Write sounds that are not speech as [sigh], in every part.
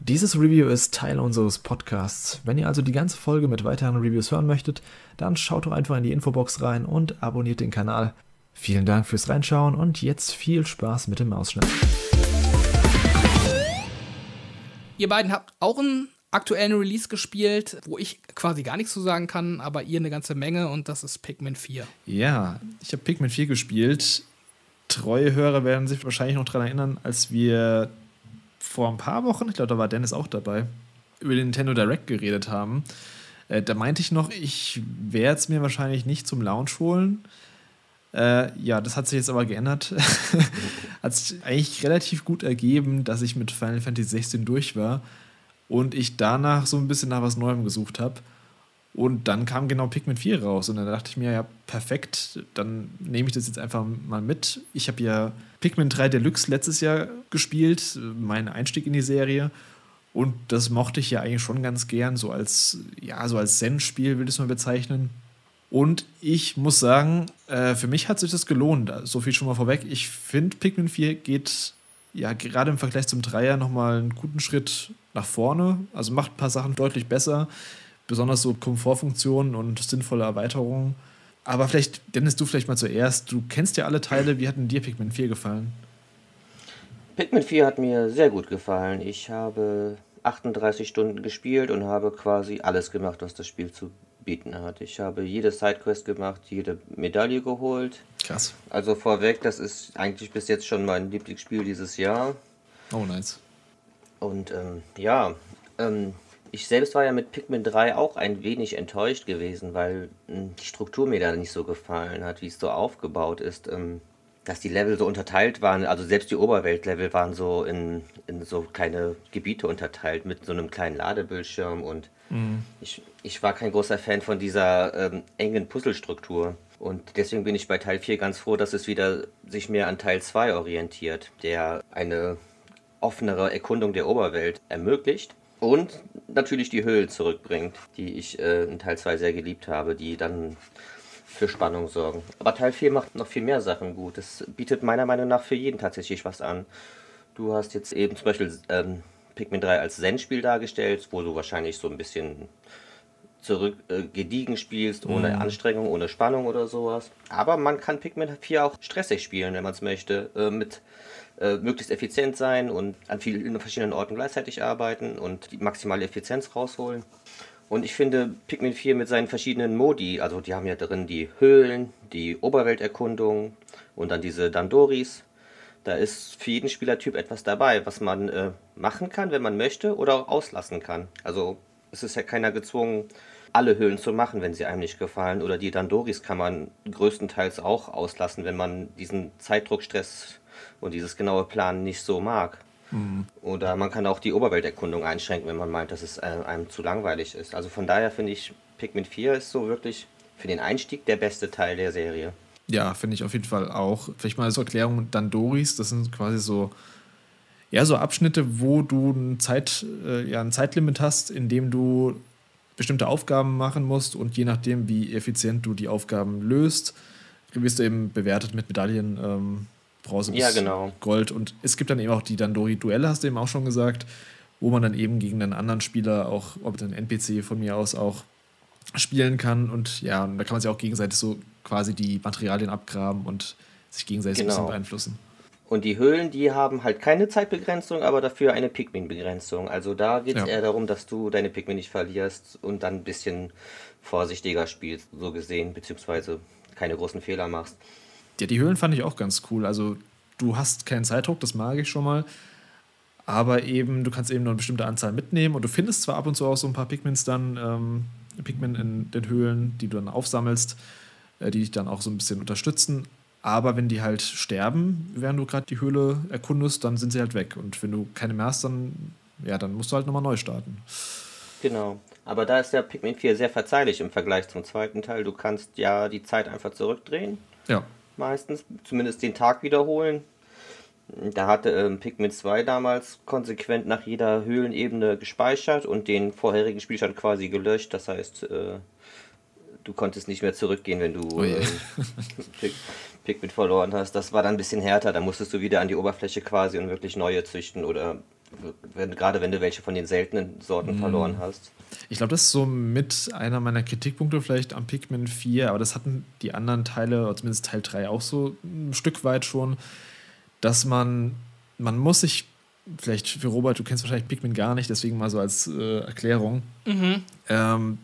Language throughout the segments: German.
Dieses Review ist Teil unseres Podcasts. Wenn ihr also die ganze Folge mit weiteren Reviews hören möchtet, dann schaut doch einfach in die Infobox rein und abonniert den Kanal. Vielen Dank fürs Reinschauen und jetzt viel Spaß mit dem Ausschnitt. Ihr beiden habt auch einen aktuellen Release gespielt, wo ich quasi gar nichts zu sagen kann, aber ihr eine ganze Menge und das ist Pikmin 4. Ja, ich habe Pikmin 4 gespielt. Treue Hörer werden sich wahrscheinlich noch daran erinnern, als wir vor ein paar Wochen, ich glaube, da war Dennis auch dabei, über den Nintendo Direct geredet haben. Äh, da meinte ich noch, ich werde es mir wahrscheinlich nicht zum Launch holen. Äh, ja, das hat sich jetzt aber geändert. [laughs] hat sich eigentlich relativ gut ergeben, dass ich mit Final Fantasy 16 durch war und ich danach so ein bisschen nach was Neuem gesucht habe. Und dann kam genau Pikmin 4 raus und dann dachte ich mir, ja, perfekt, dann nehme ich das jetzt einfach mal mit. Ich habe ja Pikmin 3 Deluxe letztes Jahr gespielt, mein Einstieg in die Serie. Und das mochte ich ja eigentlich schon ganz gern, so als, ja, so als Zen-Spiel will ich es mal bezeichnen. Und ich muss sagen, äh, für mich hat sich das gelohnt. So viel schon mal vorweg. Ich finde, Pikmin 4 geht ja gerade im Vergleich zum Dreier nochmal einen guten Schritt nach vorne. Also macht ein paar Sachen deutlich besser. Besonders so Komfortfunktionen und sinnvolle Erweiterungen. Aber vielleicht, Dennis, du vielleicht mal zuerst. Du kennst ja alle Teile. Wie hat denn dir Pikmin 4 gefallen? Pikmin 4 hat mir sehr gut gefallen. Ich habe 38 Stunden gespielt und habe quasi alles gemacht, was das Spiel zu bieten hat. Ich habe jede Sidequest gemacht, jede Medaille geholt. Krass. Also vorweg, das ist eigentlich bis jetzt schon mein Lieblingsspiel dieses Jahr. Oh, nice. Und ähm, ja, ähm, ich selbst war ja mit Pikmin 3 auch ein wenig enttäuscht gewesen, weil ähm, die Struktur mir da nicht so gefallen hat, wie es so aufgebaut ist. Ähm, dass die Level so unterteilt waren, also selbst die Oberweltlevel waren so in, in so kleine Gebiete unterteilt mit so einem kleinen Ladebildschirm und mhm. ich, ich war kein großer Fan von dieser ähm, engen Puzzlestruktur. Und deswegen bin ich bei Teil 4 ganz froh, dass es wieder sich mehr an Teil 2 orientiert, der eine offenere Erkundung der Oberwelt ermöglicht und natürlich die Höhlen zurückbringt, die ich äh, in Teil 2 sehr geliebt habe, die dann für Spannung sorgen. Aber Teil 4 macht noch viel mehr Sachen gut. Es bietet meiner Meinung nach für jeden tatsächlich was an. Du hast jetzt eben zum Beispiel ähm, Pikmin 3 als Zen-Spiel dargestellt, wo du wahrscheinlich so ein bisschen zurück äh, gediegen spielst, ohne mhm. Anstrengung, ohne Spannung oder sowas. Aber man kann Pikmin 4 auch stressig spielen, wenn man es möchte, äh, mit äh, möglichst effizient sein und an vielen verschiedenen Orten gleichzeitig arbeiten und die maximale Effizienz rausholen. Und ich finde Pikmin 4 mit seinen verschiedenen Modi, also die haben ja drin die Höhlen, die Oberwelterkundung und dann diese Dandoris. Da ist für jeden Spielertyp etwas dabei, was man äh, machen kann, wenn man möchte, oder auch auslassen kann. Also es ist ja keiner gezwungen, alle Höhlen zu machen, wenn sie einem nicht gefallen. Oder die Dandoris kann man größtenteils auch auslassen, wenn man diesen Zeitdruckstress und dieses genaue Planen nicht so mag. Mhm. Oder man kann auch die Oberwelterkundung einschränken, wenn man meint, dass es äh, einem zu langweilig ist. Also von daher finde ich, Pikmin 4 ist so wirklich für den Einstieg der beste Teil der Serie. Ja, finde ich auf jeden Fall auch. Vielleicht mal als Erklärung, Dandoris, das sind quasi so, ja, so Abschnitte, wo du ein, Zeit, äh, ja, ein Zeitlimit hast, in dem du bestimmte Aufgaben machen musst und je nachdem, wie effizient du die Aufgaben löst, wirst du eben bewertet mit Medaillen. Ähm, Bronze ja, genau. Gold. Und es gibt dann eben auch die Dandori-Duelle, hast du eben auch schon gesagt, wo man dann eben gegen einen anderen Spieler, auch ob ein NPC von mir aus auch spielen kann. Und ja, da kann man sich auch gegenseitig so quasi die Materialien abgraben und sich gegenseitig genau. ein bisschen genau. beeinflussen. Und die Höhlen, die haben halt keine Zeitbegrenzung, aber dafür eine Pikmin-Begrenzung. Also da geht es ja. eher darum, dass du deine Pikmin nicht verlierst und dann ein bisschen vorsichtiger spielst, so gesehen, beziehungsweise keine großen Fehler machst. Ja, die Höhlen fand ich auch ganz cool. Also du hast keinen Zeitdruck, das mag ich schon mal. Aber eben, du kannst eben nur eine bestimmte Anzahl mitnehmen und du findest zwar ab und zu auch so ein paar Pigments dann, ähm, Pigment in den Höhlen, die du dann aufsammelst, äh, die dich dann auch so ein bisschen unterstützen. Aber wenn die halt sterben, während du gerade die Höhle erkundest, dann sind sie halt weg. Und wenn du keine mehr hast, dann, ja, dann musst du halt nochmal neu starten. Genau. Aber da ist der Pikmin 4 sehr verzeihlich im Vergleich zum zweiten Teil. Du kannst ja die Zeit einfach zurückdrehen. Ja meistens, zumindest den Tag wiederholen. Da hatte ähm, Pikmin 2 damals konsequent nach jeder Höhlenebene gespeichert und den vorherigen Spielstand quasi gelöscht. Das heißt, äh, du konntest nicht mehr zurückgehen, wenn du oh yeah. äh, [laughs] Pikmin verloren hast. Das war dann ein bisschen härter. Da musstest du wieder an die Oberfläche quasi und wirklich neue züchten oder wenn, gerade wenn du welche von den seltenen Sorten mhm. verloren hast. Ich glaube, das ist so mit einer meiner Kritikpunkte vielleicht am Pikmin 4, aber das hatten die anderen Teile, oder zumindest Teil 3 auch so ein Stück weit schon, dass man, man muss sich, vielleicht für Robert, du kennst wahrscheinlich Pikmin gar nicht, deswegen mal so als äh, Erklärung. Mhm. Ähm,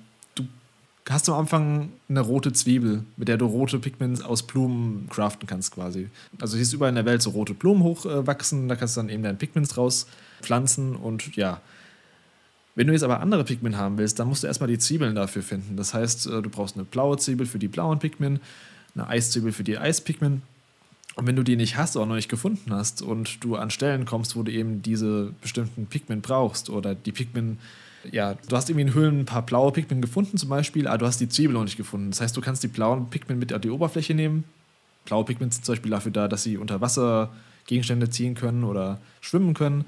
du hast am Anfang eine rote Zwiebel, mit der du rote Pikmins aus Blumen craften kannst quasi. Also siehst überall in der Welt so rote Blumen hochwachsen, da kannst du dann eben deine Pikmins raus pflanzen und ja, wenn du jetzt aber andere Pikmin haben willst, dann musst du erstmal die Zwiebeln dafür finden. Das heißt, äh, du brauchst eine blaue Zwiebel für die blauen Pikmin, eine Eiszwiebel für die Eispigmen. Und wenn du die nicht hast oder noch nicht gefunden hast und du an Stellen kommst, wo du eben diese bestimmten Pikmin brauchst oder die Pikmin, ja, du hast irgendwie in Höhlen ein paar blaue Pikmin gefunden zum Beispiel, aber du hast die Zwiebel noch nicht gefunden. Das heißt, du kannst die blauen Pikmin mit an die Oberfläche nehmen. Blaue Pikmin sind zum Beispiel dafür da, dass sie unter Wasser Gegenstände ziehen können oder schwimmen können.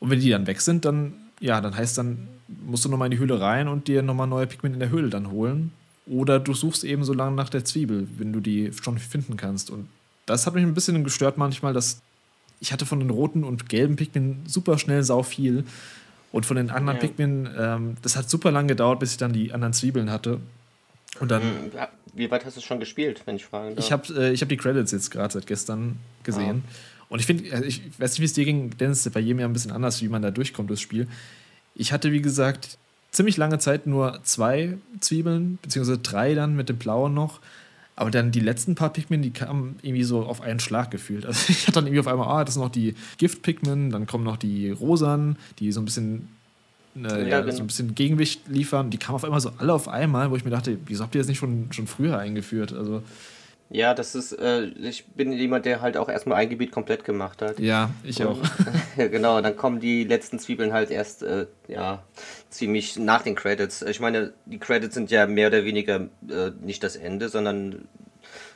Und wenn die dann weg sind, dann ja, dann heißt dann, musst du nochmal in die Höhle rein und dir nochmal neue Pigment in der Höhle dann holen. Oder du suchst eben so lange nach der Zwiebel, wenn du die schon finden kannst. Und das hat mich ein bisschen gestört manchmal, dass ich hatte von den roten und gelben Pigment super schnell sau viel. Und von den anderen ja. Pigment, ähm, das hat super lang gedauert, bis ich dann die anderen Zwiebeln hatte. Und dann. Hm, wie weit hast du schon gespielt, wenn ich fragen darf? Ich habe äh, hab die Credits jetzt gerade seit gestern gesehen. Ah. Und ich finde, also ich weiß nicht, wie es dir ging, Dennis, bei jedem ja ein bisschen anders, wie man da durchkommt, das Spiel. Ich hatte, wie gesagt, ziemlich lange Zeit nur zwei Zwiebeln, beziehungsweise drei dann mit dem blauen noch. Aber dann die letzten paar Pikmin, die kamen irgendwie so auf einen Schlag gefühlt. Also [laughs] ich hatte dann irgendwie auf einmal, ah, das sind noch die Gift-Pikmin, dann kommen noch die Rosan, die so ein bisschen, äh, ja, genau. so ein bisschen Gegengewicht liefern. Die kamen auf einmal so alle auf einmal, wo ich mir dachte, wieso habt ihr das nicht schon, schon früher eingeführt? Also ja, das ist, äh, ich bin jemand, der halt auch erstmal ein Gebiet komplett gemacht hat. Ja, ich auch. [laughs] genau, dann kommen die letzten Zwiebeln halt erst, äh, ja, ziemlich nach den Credits. Ich meine, die Credits sind ja mehr oder weniger äh, nicht das Ende, sondern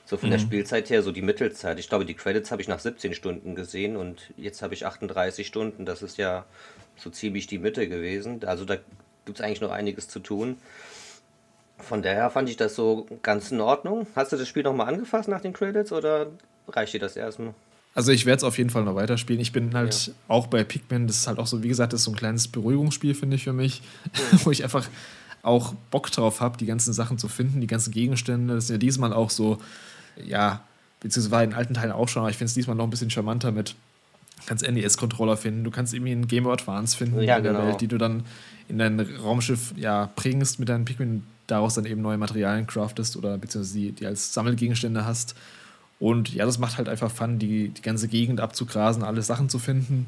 so von mhm. der Spielzeit her so die Mittelzeit. Ich glaube, die Credits habe ich nach 17 Stunden gesehen und jetzt habe ich 38 Stunden. Das ist ja so ziemlich die Mitte gewesen. Also da gibt es eigentlich noch einiges zu tun. Von daher fand ich das so ganz in Ordnung. Hast du das Spiel nochmal angefasst nach den Credits oder reicht dir das erstmal? Also ich werde es auf jeden Fall noch weiterspielen. Ich bin halt ja. auch bei Pikmin, das ist halt auch so, wie gesagt, das ist so ein kleines Beruhigungsspiel, finde ich, für mich, mhm. [laughs] wo ich einfach auch Bock drauf habe, die ganzen Sachen zu finden, die ganzen Gegenstände. Das ist ja diesmal auch so, ja, beziehungsweise war in alten Teilen auch schon, aber ich finde es diesmal noch ein bisschen charmanter mit. Kannst NES-Controller finden, du kannst irgendwie einen Game Boy Advance finden ja, in der genau. Welt, die du dann in dein Raumschiff ja, bringst mit deinen Pikmin daraus dann eben neue Materialien craftest oder beziehungsweise die, die als Sammelgegenstände hast. Und ja, das macht halt einfach Fun, die, die ganze Gegend abzugrasen, alle Sachen zu finden.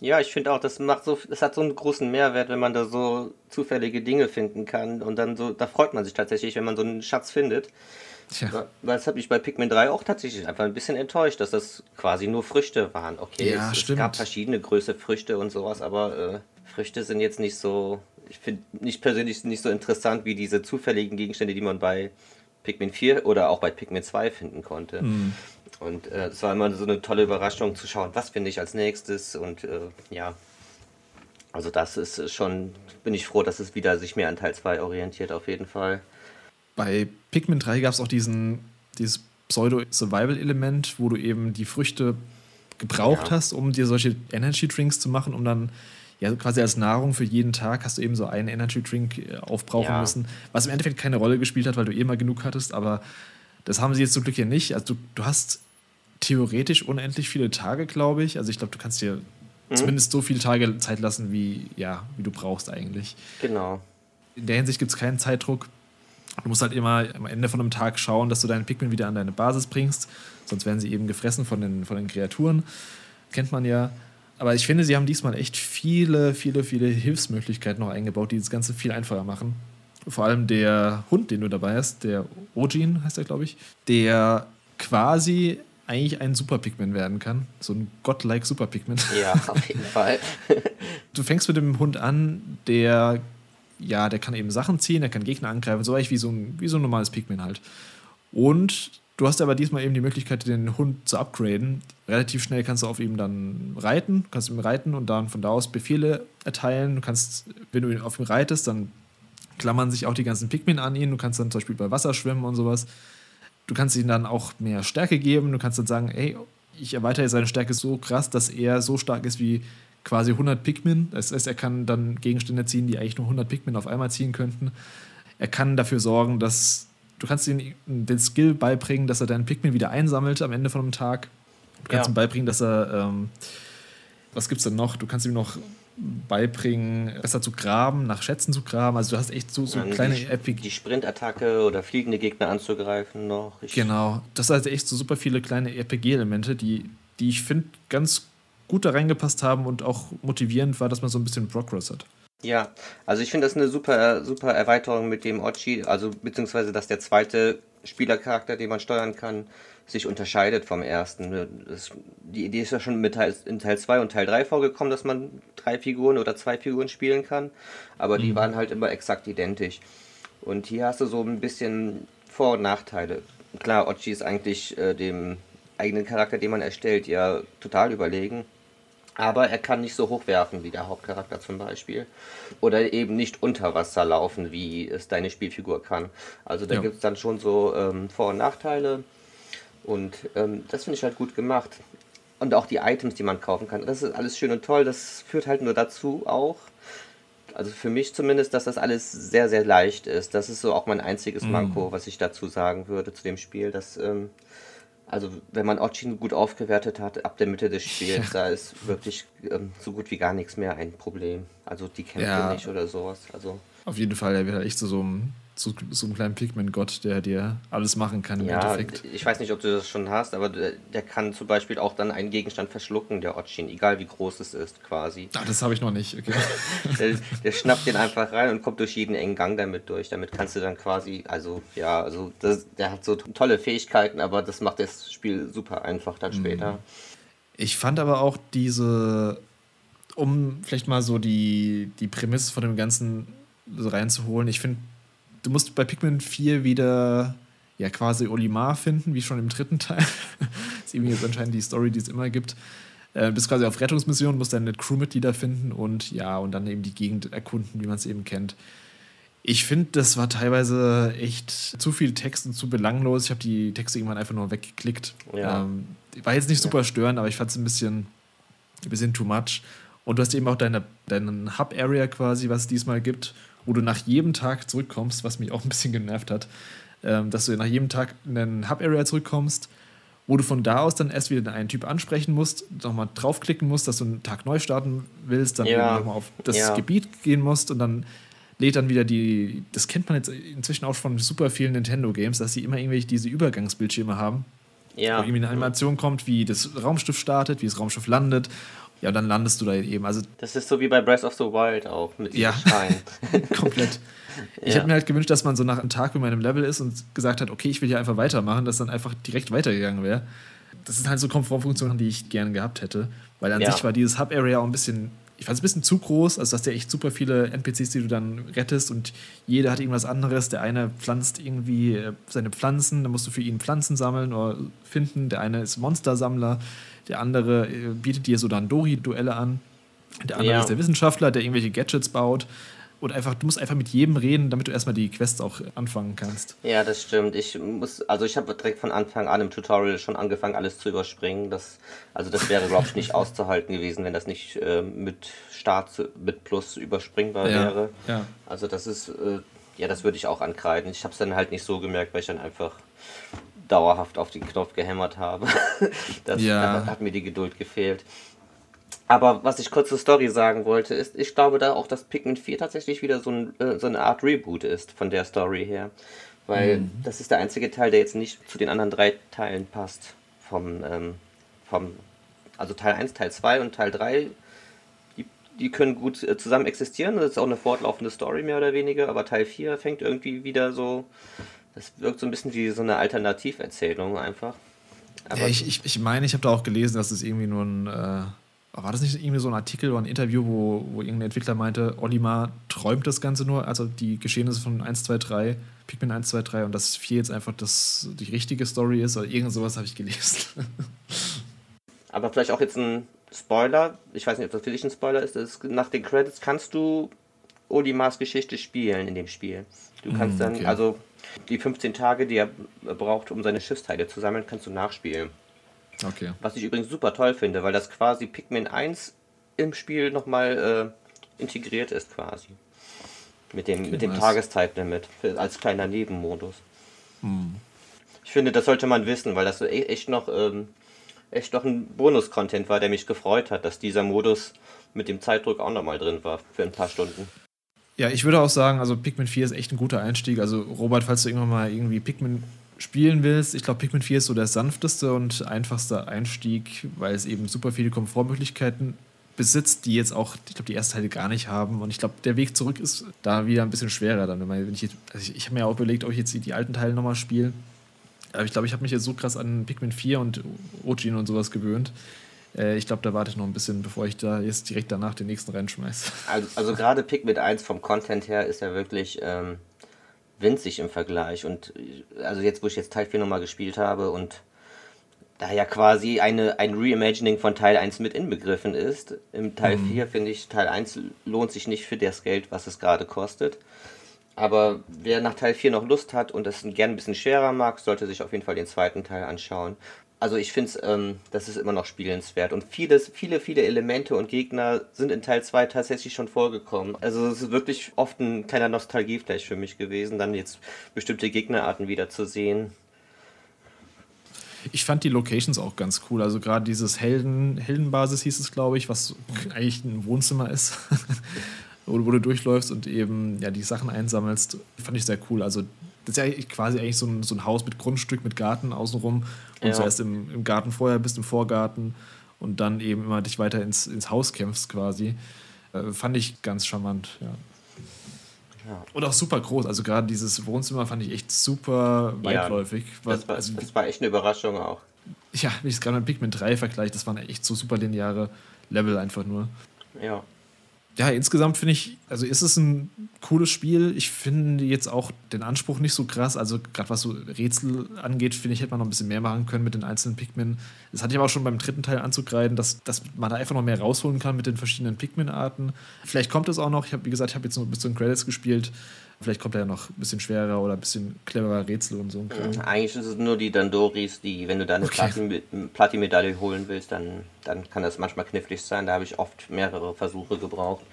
Ja, ich finde auch, das macht so, das hat so einen großen Mehrwert, wenn man da so zufällige Dinge finden kann. Und dann so, da freut man sich tatsächlich, wenn man so einen Schatz findet. Tja. Das habe ich bei Pikmin 3 auch tatsächlich einfach ein bisschen enttäuscht, dass das quasi nur Früchte waren. Okay, ja, es, es, gab verschiedene Größe Früchte und sowas, aber äh, Früchte sind jetzt nicht so ich finde nicht persönlich nicht so interessant wie diese zufälligen Gegenstände, die man bei Pikmin 4 oder auch bei Pikmin 2 finden konnte. Mhm. Und äh, es war immer so eine tolle Überraschung zu schauen, was finde ich als nächstes und äh, ja. Also das ist schon, bin ich froh, dass es wieder sich mehr an Teil 2 orientiert, auf jeden Fall. Bei Pikmin 3 gab es auch diesen, dieses Pseudo-Survival-Element, wo du eben die Früchte gebraucht ja. hast, um dir solche Energy Drinks zu machen, um dann ja, quasi als Nahrung für jeden Tag hast du eben so einen Energy Drink äh, aufbrauchen ja. müssen, was im Endeffekt keine Rolle gespielt hat, weil du eh mal genug hattest, aber das haben sie jetzt zum Glück ja nicht. Also du, du hast theoretisch unendlich viele Tage, glaube ich. Also ich glaube, du kannst dir mhm. zumindest so viele Tage Zeit lassen, wie, ja, wie du brauchst eigentlich. Genau. In der Hinsicht gibt es keinen Zeitdruck. Du musst halt immer am Ende von einem Tag schauen, dass du deinen Pikmin wieder an deine Basis bringst. Sonst werden sie eben gefressen von den, von den Kreaturen. Kennt man ja. Aber ich finde, sie haben diesmal echt viele, viele, viele Hilfsmöglichkeiten noch eingebaut, die das Ganze viel einfacher machen. Vor allem der Hund, den du dabei hast, der Ojin heißt er, glaube ich, der quasi eigentlich ein Super Pikmin werden kann. So ein godlike Super Pikmin. Ja, auf jeden [laughs] Fall. du fängst mit dem Hund an, der, ja, der kann eben Sachen ziehen, der kann Gegner angreifen, so wie so ein, wie so ein normales Pikmin halt. Und Du hast aber diesmal eben die Möglichkeit, den Hund zu upgraden. Relativ schnell kannst du auf ihm dann reiten, kannst ihm reiten und dann von da aus Befehle erteilen. Du kannst, wenn du auf ihm reitest, dann klammern sich auch die ganzen Pikmin an ihn. Du kannst dann zum Beispiel bei Wasser schwimmen und sowas. Du kannst ihm dann auch mehr Stärke geben. Du kannst dann sagen, ey, ich erweitere seine Stärke so krass, dass er so stark ist wie quasi 100 Pikmin. Das heißt, er kann dann Gegenstände ziehen, die eigentlich nur 100 Pikmin auf einmal ziehen könnten. Er kann dafür sorgen, dass du kannst ihm den Skill beibringen, dass er deinen Pikmin wieder einsammelt am Ende von einem Tag. Du kannst Ja. ihm beibringen, dass er ähm, was gibt's denn noch? Du kannst ihm noch beibringen, besser zu graben, nach Schätzen zu graben. Also du hast echt so, so Dann kleine die, Epic die Sprintattacke oder fliegende Gegner anzugreifen noch. Ich, Genau. Das sind also echt so super viele kleine RPG-Elemente, die, die ich finde ganz gut da reingepasst haben und auch motivierend war, dass man so ein bisschen Progress hat. Ja, also ich finde das eine super, super Erweiterung mit dem Ochi, also beziehungsweise dass der zweite Spielercharakter, den man steuern kann, sich unterscheidet vom ersten. Das, die Idee ist ja schon mit Teil, in Teil 2 und Teil 3 vorgekommen, dass man drei Figuren oder zwei Figuren spielen kann, aber die waren halt immer exakt identisch. Und hier hast du so ein bisschen Vor- und Nachteile. Klar, Ochi ist eigentlich äh, dem eigenen Charakter, den man erstellt, ja total überlegen. Aber er kann nicht so hoch werfen wie der Hauptcharakter zum Beispiel. Oder eben nicht unter Wasser laufen, wie es deine Spielfigur kann. Also da Ja. gibt es dann schon so ähm, Vor- und Nachteile. Und ähm, das finde ich halt gut gemacht. Und auch die Items, die man kaufen kann. Das ist alles schön und toll. Das führt halt nur dazu auch, also für mich zumindest, dass das alles sehr, sehr leicht ist. Das ist so auch mein einziges Manko, was ich dazu sagen würde zu dem Spiel. Dass, ähm, also wenn man Ochin gut aufgewertet hat, ab der Mitte des Spiels, da ist wirklich ähm, so gut wie gar nichts mehr ein Problem. Also die Kämpfe Ja. nicht oder sowas. Also Auf jeden Fall, er wird halt echt zu so einem, zu, so einem kleinen Pigment-Gott, der dir alles machen kann im ja, Endeffekt. ich weiß nicht, ob du das schon hast, aber der, der kann zum Beispiel auch dann einen Gegenstand verschlucken, der Ochin, egal wie groß es ist quasi. Ah, das habe ich noch nicht, okay. [laughs] Der, der schnappt den einfach rein und kommt durch jeden engen Gang damit durch. Damit kannst du dann quasi, also ja, also das, der hat so tolle Fähigkeiten, aber das macht das Spiel super einfach dann später. Ich fand aber auch diese, um vielleicht mal so die, die Prämisse von dem Ganzen so reinzuholen, ich finde, du musst bei Pikmin 4 wieder ja quasi Olimar finden, wie schon im dritten Teil. das [laughs] ist irgendwie jetzt anscheinend die Story, die es immer gibt. Äh, bist quasi auf Rettungsmission, musst deine Crewmitglieder finden und ja, und dann eben die Gegend erkunden, wie man es eben kennt. Ich finde, das war teilweise echt zu viel Text und zu belanglos. Ich habe die Texte irgendwann einfach nur weggeklickt. Ja. Ähm, war jetzt nicht super störend, aber ich fand es ein bisschen, ein bisschen too much. Und du hast eben auch deine, deinen Hub-Area quasi, was es diesmal gibt, wo du nach jedem Tag zurückkommst, was mich auch ein bisschen genervt hat, ähm, dass du nach jedem Tag in deinen Hub-Area zurückkommst, wo du von da aus dann erst wieder einen Typ ansprechen musst, nochmal draufklicken musst, dass du einen Tag neu starten willst, dann Ja. nochmal auf das Ja. Gebiet gehen musst und dann lädt dann wieder die, das kennt man jetzt inzwischen auch von super vielen Nintendo-Games, dass sie immer irgendwelche diese Übergangsbildschirme haben, wo Ja, irgendwie eine Animation kommt, wie das Raumschiff startet, wie das Raumschiff landet. Ja, dann landest du da eben. Also das ist so wie bei Breath of the Wild auch mit diesem Ja. Stein. [laughs] komplett. Ich Ja. hätte mir halt gewünscht, dass man so nach einem Tag, man im Level ist und gesagt hat, okay, ich will hier einfach weitermachen, dass dann einfach direkt weitergegangen wäre. Das sind halt so Komfortfunktionen, die ich gerne gehabt hätte. Weil an Ja. sich war dieses Hub-Area auch ein bisschen, ich fand es ein bisschen zu groß. Also, du hast ja echt super viele NPCs, die du dann rettest und jeder hat irgendwas anderes. Der eine pflanzt irgendwie äh, seine Pflanzen, dann musst du für ihn Pflanzen sammeln oder finden. Der eine ist Monstersammler, der andere äh, bietet dir so dann Dori-Duelle an. Der andere Ja. ist der Wissenschaftler, der irgendwelche Gadgets baut. Und einfach, du musst einfach mit jedem reden, damit du erstmal die Quests auch anfangen kannst. Ja, das stimmt. Ich muss, also ich habe direkt von Anfang an im Tutorial schon angefangen, alles zu überspringen. Das, also das wäre, glaube ich, nicht [laughs] auszuhalten gewesen, wenn das nicht äh, mit Start mit Plus überspringbar wäre. ja. Also das ist, äh, ja, das würde ich auch ankreiden. Ich habe es dann halt nicht so gemerkt, weil ich dann einfach dauerhaft auf den Knopf gehämmert habe. [laughs] das Ja. da hat mir die Geduld gefehlt. Aber was ich kurz zur Story sagen wollte, ist, ich glaube da auch, dass Pikmin 4 tatsächlich wieder so, ein, äh, so eine Art Reboot ist von der Story her. Weil das ist der einzige Teil, der jetzt nicht zu den anderen drei Teilen passt. Vom, ähm, vom, also Teil 1, Teil 2 und Teil 3, die, die können gut äh, zusammen existieren. Das ist auch eine fortlaufende Story mehr oder weniger. Aber Teil 4 fängt irgendwie wieder so, das wirkt so ein bisschen wie so eine Alternativerzählung einfach. Aber ja ich ich, ich meine, ich habe da auch gelesen, dass es irgendwie nur ein. Äh, war das nicht irgendwie so ein Artikel oder ein Interview, wo, wo irgendein Entwickler meinte, Olimar träumt das Ganze nur, also die Geschehnisse von 1, 2, 3, Pikmin 1, 2, 3 und dass 4 jetzt einfach das, die richtige Story ist oder irgend sowas habe ich gelesen. [laughs] Aber vielleicht auch jetzt ein Spoiler. Ich weiß nicht, ob das für dich ein Spoiler ist. Das ist nach den Credits kannst du Olimars Geschichte spielen in dem Spiel. Du kannst Mm, dann, okay. also die 15 Tage, die er braucht, um seine Schiffsteile zu sammeln, kannst du nachspielen. Okay. Was ich übrigens super toll finde, weil das quasi Pikmin 1 im Spiel nochmal äh, integriert ist quasi. Mit dem, okay, mit dem Tageszeitlimit als kleiner Nebenmodus. Hm. Ich finde, das sollte man wissen, weil das so e-, echt noch, ähm, echt noch ein Bonus-Content war, der mich gefreut hat, dass dieser Modus mit dem Zeitdruck auch nochmal drin war für ein paar Stunden. Ja, ich würde auch sagen, also Pikmin 4 ist echt ein guter Einstieg. Also Robert, falls du irgendwann mal irgendwie Pikmin spielen willst, ich glaube Pikmin 4 ist so der sanfteste und einfachste Einstieg, weil es eben super viele Komfortmöglichkeiten besitzt, die jetzt auch, ich glaube, die ersten Teile gar nicht haben. Und ich glaube, der Weg zurück ist da wieder ein bisschen schwerer dann. Wenn ich, also ich, ich habe mir auch überlegt, ob ich jetzt die alten Teile nochmal spiele. Aber ich glaube, ich habe mich jetzt so krass an Pikmin 4 und Ojin und sowas gewöhnt. Äh, ich glaube, da warte ich noch ein bisschen, bevor ich da jetzt direkt danach den nächsten reinschmeiße. Also, also gerade Pikmin 1 vom Content her ist ja wirklich ähm, winzig im Vergleich. Und äh, also jetzt, wo ich jetzt Teil 4 nochmal gespielt habe und da ja quasi eine, ein Reimagining von Teil 1 mit inbegriffen ist. Im Teil mhm. 4 finde ich, Teil 1 lohnt sich nicht für das Geld, was es gerade kostet. Aber wer nach Teil 4 noch Lust hat und es gerne ein bisschen schwerer mag, sollte sich auf jeden Fall den zweiten Teil anschauen. Also ich finde, ähm, das ist immer noch spielenswert. Und vieles, viele, viele Elemente und Gegner sind in Teil 2 tatsächlich schon vorgekommen. Also es ist wirklich oft ein kleiner Nostalgieflash für mich gewesen, dann jetzt bestimmte Gegnerarten wieder zu sehen. Ich fand die Locations auch ganz cool. Also gerade dieses Helden, Heldenbasis hieß es, glaube ich, was eigentlich ein Wohnzimmer ist. [laughs] wo, wo, du durchläufst und eben ja, die Sachen einsammelst, fand ich sehr cool. Also das ist ja quasi eigentlich so ein, so ein Haus mit Grundstück, mit Garten außenrum. Und ja. zuerst im, im Garten vorher bist, im Vorgarten und dann eben immer dich weiter ins, ins Haus kämpfst quasi. Äh, fand ich ganz charmant, ja. ja. Und auch super groß. Also gerade dieses Wohnzimmer fand ich echt super weitläufig. Ja, das, war, also, das war echt eine Überraschung auch. Ja, wenn ich es gerade mit Pikmin 3 vergleiche, das waren echt so super lineare Level einfach nur. Ja ja, insgesamt finde ich, also ist es ein cooles Spiel. Ich finde jetzt auch den Anspruch nicht so krass. Also, gerade was so Rätsel angeht, finde ich, hätte man noch ein bisschen mehr machen können mit den einzelnen Pikmin. Das hatte ich aber auch schon beim dritten Teil anzugreifen, dass, dass man da einfach noch mehr rausholen kann mit den verschiedenen Pikmin-Arten. Vielleicht kommt es auch noch. Ich habe, wie gesagt, ich habe jetzt nur bis zu den Credits gespielt. Vielleicht kommt er ja noch ein bisschen schwerer oder ein bisschen cleverer Rätsel und so. Mhm, eigentlich ist es nur die Dandoris, die, wenn du da eine okay. Platin-Medaille holen willst, dann, dann kann das manchmal knifflig sein. Da habe ich oft mehrere Versuche gebraucht,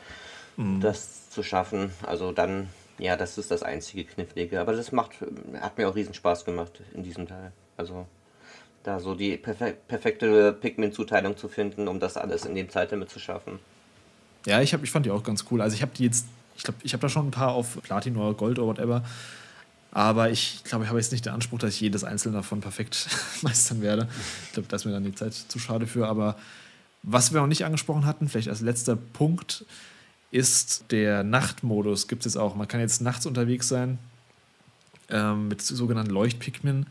mhm. das zu schaffen. Also dann, ja, das ist das einzige Knifflige. Aber das macht, hat mir auch riesen Spaß gemacht in diesem Teil. Also da so die perfekte Pikmin-Zuteilung zu finden, um das alles in dem Zeitlimit zu schaffen. Ja, ich, hab, ich fand die auch ganz cool. Also ich habe die jetzt ich glaube, ich habe da schon ein paar auf Platin oder Gold oder whatever. Aber ich glaube, ich habe jetzt nicht den Anspruch, dass ich jedes einzelne davon perfekt [laughs] meistern werde. Ich glaube, da ist mir dann die Zeit zu schade für. Aber was wir noch nicht angesprochen hatten, vielleicht als letzter Punkt, ist der Nachtmodus. Gibt es jetzt auch. Man kann jetzt nachts unterwegs sein ähm, mit sogenannten Leuchtpigmen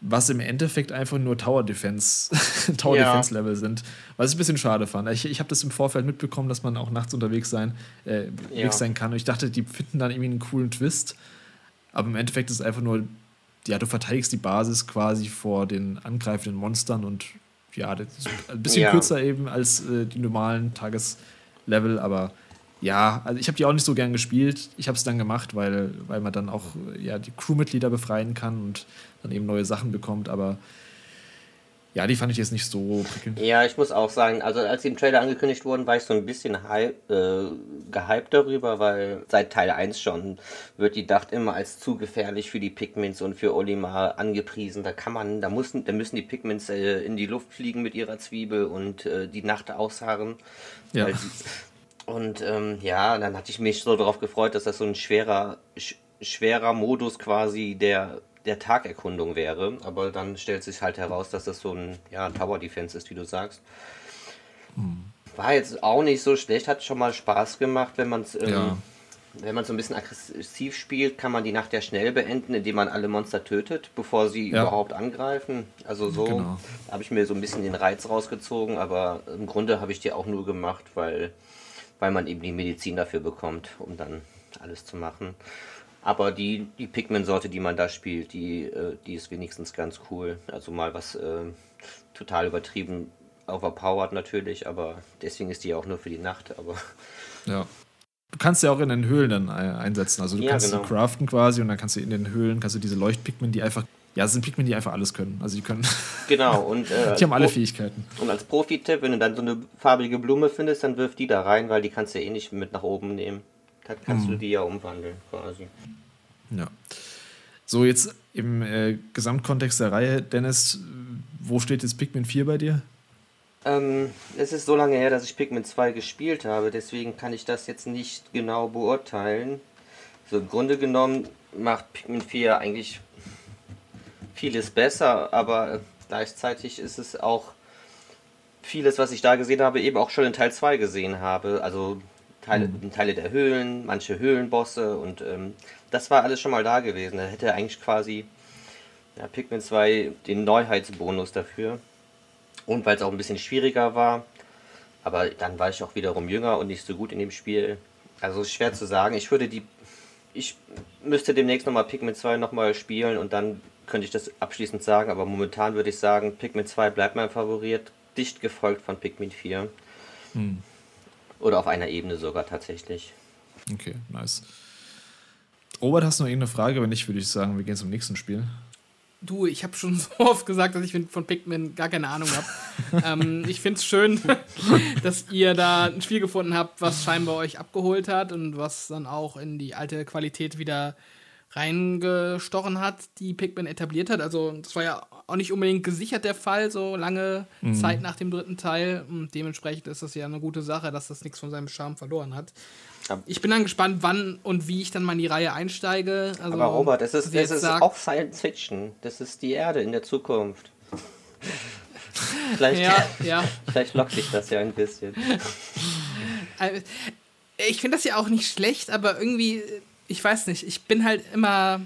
was im Endeffekt einfach nur Tower Defense, [laughs] Tower ja. Defense Level sind. Was ich ein bisschen schade fand. Ich, ich habe das im Vorfeld mitbekommen, dass man auch nachts unterwegs sein, äh, ja. sein kann. Und ich dachte, die finden dann irgendwie einen coolen Twist. Aber im Endeffekt ist es einfach nur, ja, du verteidigst die Basis quasi vor den angreifenden Monstern und ja, das ist ein bisschen ja. kürzer eben als äh, die normalen Tageslevel, aber ja, also ich habe die auch nicht so gern gespielt. Ich habe es dann gemacht, weil, weil man dann auch ja, die Crewmitglieder befreien kann und dann eben neue Sachen bekommt. Aber ja, die fand ich jetzt nicht so prickelnd. Ja, ich muss auch sagen, also als die im Trailer angekündigt wurden, war ich so ein bisschen hype, äh, gehypt darüber, weil seit Teil 1 schon wird die Dacht immer als zu gefährlich für die Pigments und für Olimar angepriesen. Da kann man, da müssen, da müssen die Pigments äh, in die Luft fliegen mit ihrer Zwiebel und äh, die Nacht ausharren. Ja. Weil, [laughs] und ähm, ja, dann hatte ich mich so darauf gefreut, dass das so ein schwerer, sch schwerer Modus quasi der, der Tagerkundung wäre. Aber dann stellt sich halt heraus, dass das so ein ja, Tower Defense ist, wie du sagst. Hm. War jetzt auch nicht so schlecht, hat schon mal Spaß gemacht, wenn man es. Ähm, ja. Wenn man so ein bisschen aggressiv spielt, kann man die Nacht ja schnell beenden, indem man alle Monster tötet, bevor sie ja. überhaupt angreifen. Also so genau. habe ich mir so ein bisschen den Reiz rausgezogen, aber im Grunde habe ich die auch nur gemacht, weil weil man eben die Medizin dafür bekommt, um dann alles zu machen. Aber die, die Pikmin-Sorte, die man da spielt, die, äh, die ist wenigstens ganz cool. Also mal was äh, total übertrieben, overpowered natürlich, aber deswegen ist die auch nur für die Nacht. Aber [laughs] ja. Du kannst ja auch in den Höhlen dann einsetzen. Also du ja, kannst genau. sie craften quasi und dann kannst du in den Höhlen, kannst du diese Leuchtpigmen, die einfach Ja, es sind Pikmin, die einfach alles können. Also die können. [laughs] Genau, und. Äh, die haben alle Fähigkeiten. Und als Profi-Tipp, wenn du dann so eine farbige Blume findest, dann wirf die da rein, weil die kannst du eh nicht mit nach oben nehmen. Dann kannst mhm. du die ja umwandeln, quasi. Ja. So, jetzt im äh, Gesamtkontext der Reihe, Dennis, wo steht jetzt Pikmin 4 bei dir? Ähm, es ist so lange her, dass ich Pikmin 2 gespielt habe, deswegen kann ich das jetzt nicht genau beurteilen. So im Grunde genommen macht Pikmin 4 eigentlich vieles besser, aber gleichzeitig ist es auch vieles, was ich da gesehen habe, eben auch schon in Teil 2 gesehen habe. Also Teile, mhm. Teile der Höhlen, manche Höhlenbosse und ähm, das war alles schon mal da gewesen. Da hätte eigentlich quasi ja, Pikmin 2 den Neuheitsbonus dafür. Und weil es auch ein bisschen schwieriger war. Aber dann war ich auch wiederum jünger und nicht so gut in dem Spiel. Also schwer zu sagen. Ich würde die. Ich müsste demnächst nochmal Pikmin 2 nochmal spielen und dann könnte ich das abschließend sagen. Aber momentan würde ich sagen, Pikmin 2 bleibt mein Favorit. Dicht gefolgt von Pikmin 4. Hm. Oder auf einer Ebene sogar tatsächlich. Okay, nice. Robert, hast du noch irgendeine Frage? Wenn nicht, würde ich sagen, wir gehen zum nächsten Spiel. Du, ich habe schon [laughs] so oft gesagt, dass ich von Pikmin gar keine Ahnung habe. [laughs] ähm, ich finde es schön, [laughs] dass ihr da ein Spiel gefunden habt, was scheinbar euch abgeholt hat und was dann auch in die alte Qualität wieder reingestochen hat, die Pikmin etabliert hat. Also das war ja auch nicht unbedingt gesichert der Fall, so lange mhm. Zeit nach dem dritten Teil. Und dementsprechend ist das ja eine gute Sache, dass das nichts von seinem Charme verloren hat. Ich bin dann gespannt, wann und wie ich dann mal in die Reihe einsteige. Also, aber Robert, das ist, das ist sagt, auch Science Fiction. Das ist die Erde in der Zukunft. [laughs] vielleicht, ja, [laughs] ja. vielleicht lockt sich das ja ein bisschen. Äh, ich finde das ja auch nicht schlecht, aber irgendwie, ich weiß nicht, ich bin halt immer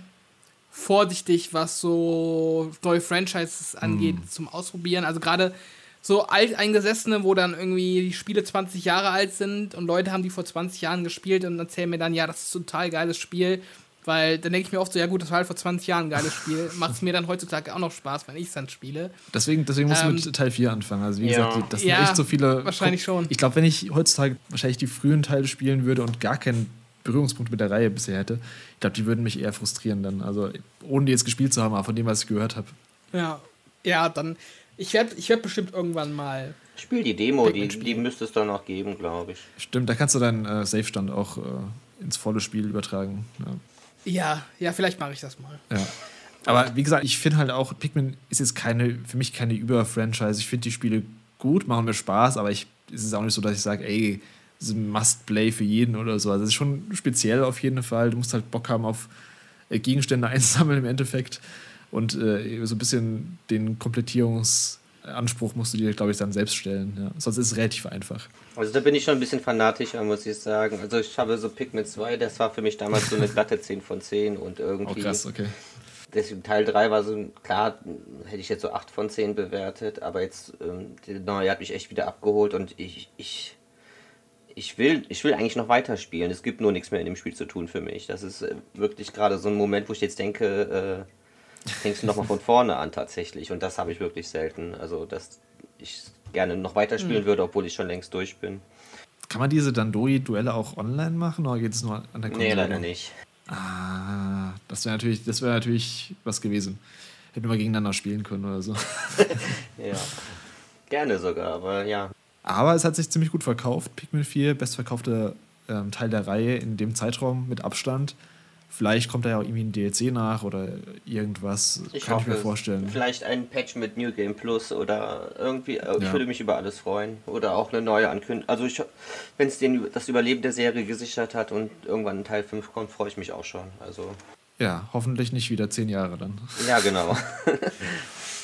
vorsichtig, was so neue Franchises angeht, mm. zum Ausprobieren. Also gerade so alteingesessene, wo dann irgendwie die Spiele 20 Jahre alt sind und Leute haben die vor 20 Jahren gespielt und erzählen mir dann, ja, das ist ein total geiles Spiel. Weil dann denke ich mir oft so, ja gut, das war halt vor 20 Jahren ein geiles Spiel. [laughs] Macht es mir dann heutzutage auch noch Spaß, wenn ich es dann spiele. Deswegen, deswegen musst ähm, du mit Teil 4 anfangen. Also wie ja. gesagt, das sind ja, echt so viele. Wahrscheinlich schon. Ich glaube, wenn ich heutzutage wahrscheinlich die frühen Teile spielen würde und gar keinen Berührungspunkt mit der Reihe bisher hätte, ich glaube, die würden mich eher frustrieren dann. Also ohne die jetzt gespielt zu haben, aber von dem, was ich gehört habe. Ja, ja, dann ich werde ich werd bestimmt irgendwann mal. Spiel die Demo, die, die müsste es dann noch geben, glaube ich. Stimmt, da kannst du deinen äh, Safe-Stand auch äh, ins volle Spiel übertragen. Ja, ja, ja vielleicht mache ich das mal. Ja. Aber wie gesagt, ich finde halt auch, Pikmin ist jetzt keine, für mich keine Über-Franchise. Ich finde die Spiele gut, machen mir Spaß, aber ich, es ist auch nicht so, dass ich sage, ey, Must-Play für jeden oder so. Also es ist schon speziell auf jeden Fall. Du musst halt Bock haben auf äh, Gegenstände [laughs] einsammeln im Endeffekt. Und äh, so ein bisschen den Komplettierungsanspruch musst du dir, glaube ich, dann selbst stellen. Ja. Sonst ist es relativ einfach. Also da bin ich schon ein bisschen fanatischer, muss ich sagen. Also ich habe so Pikmin 2, das war für mich damals so eine [laughs] glatte 10 von 10 und irgendwie. Oh krass, okay. Deswegen Teil 3 war so, klar, hätte ich jetzt so 8 von 10 bewertet, aber jetzt, ähm, der neue hat mich echt wieder abgeholt und ich, ich, ich will, ich will eigentlich noch weiterspielen. Es gibt nur nichts mehr in dem Spiel zu tun für mich. Das ist äh, wirklich gerade so ein Moment, wo ich jetzt denke, äh, fängst du nochmal von vorne an tatsächlich. Und das habe ich wirklich selten. Also, dass ich gerne noch weiterspielen mhm. würde, obwohl ich schon längst durch bin. Kann man diese Dandori-Duelle auch online machen oder geht es nur an der Konsole? Nee, leider nicht. Ah, das wäre natürlich, wär natürlich was gewesen. Hätten wir gegeneinander spielen können oder so. [laughs] ja, gerne sogar, aber ja. Aber es hat sich ziemlich gut verkauft. Pikmin 4, bestverkaufter ähm, Teil der Reihe in dem Zeitraum mit Abstand. Vielleicht kommt da ja auch irgendwie ein DLC nach oder irgendwas. Ich kann ich mir vorstellen. Vielleicht ein Patch mit New Game Plus oder irgendwie. Äh, ich ja. würde mich über alles freuen. Oder auch eine neue Ankündigung. Also, wenn es das Überleben der Serie gesichert hat und irgendwann ein Teil 5 kommt, freue ich mich auch schon. Also. Ja, hoffentlich nicht wieder zehn Jahre dann. Ja, genau. [laughs]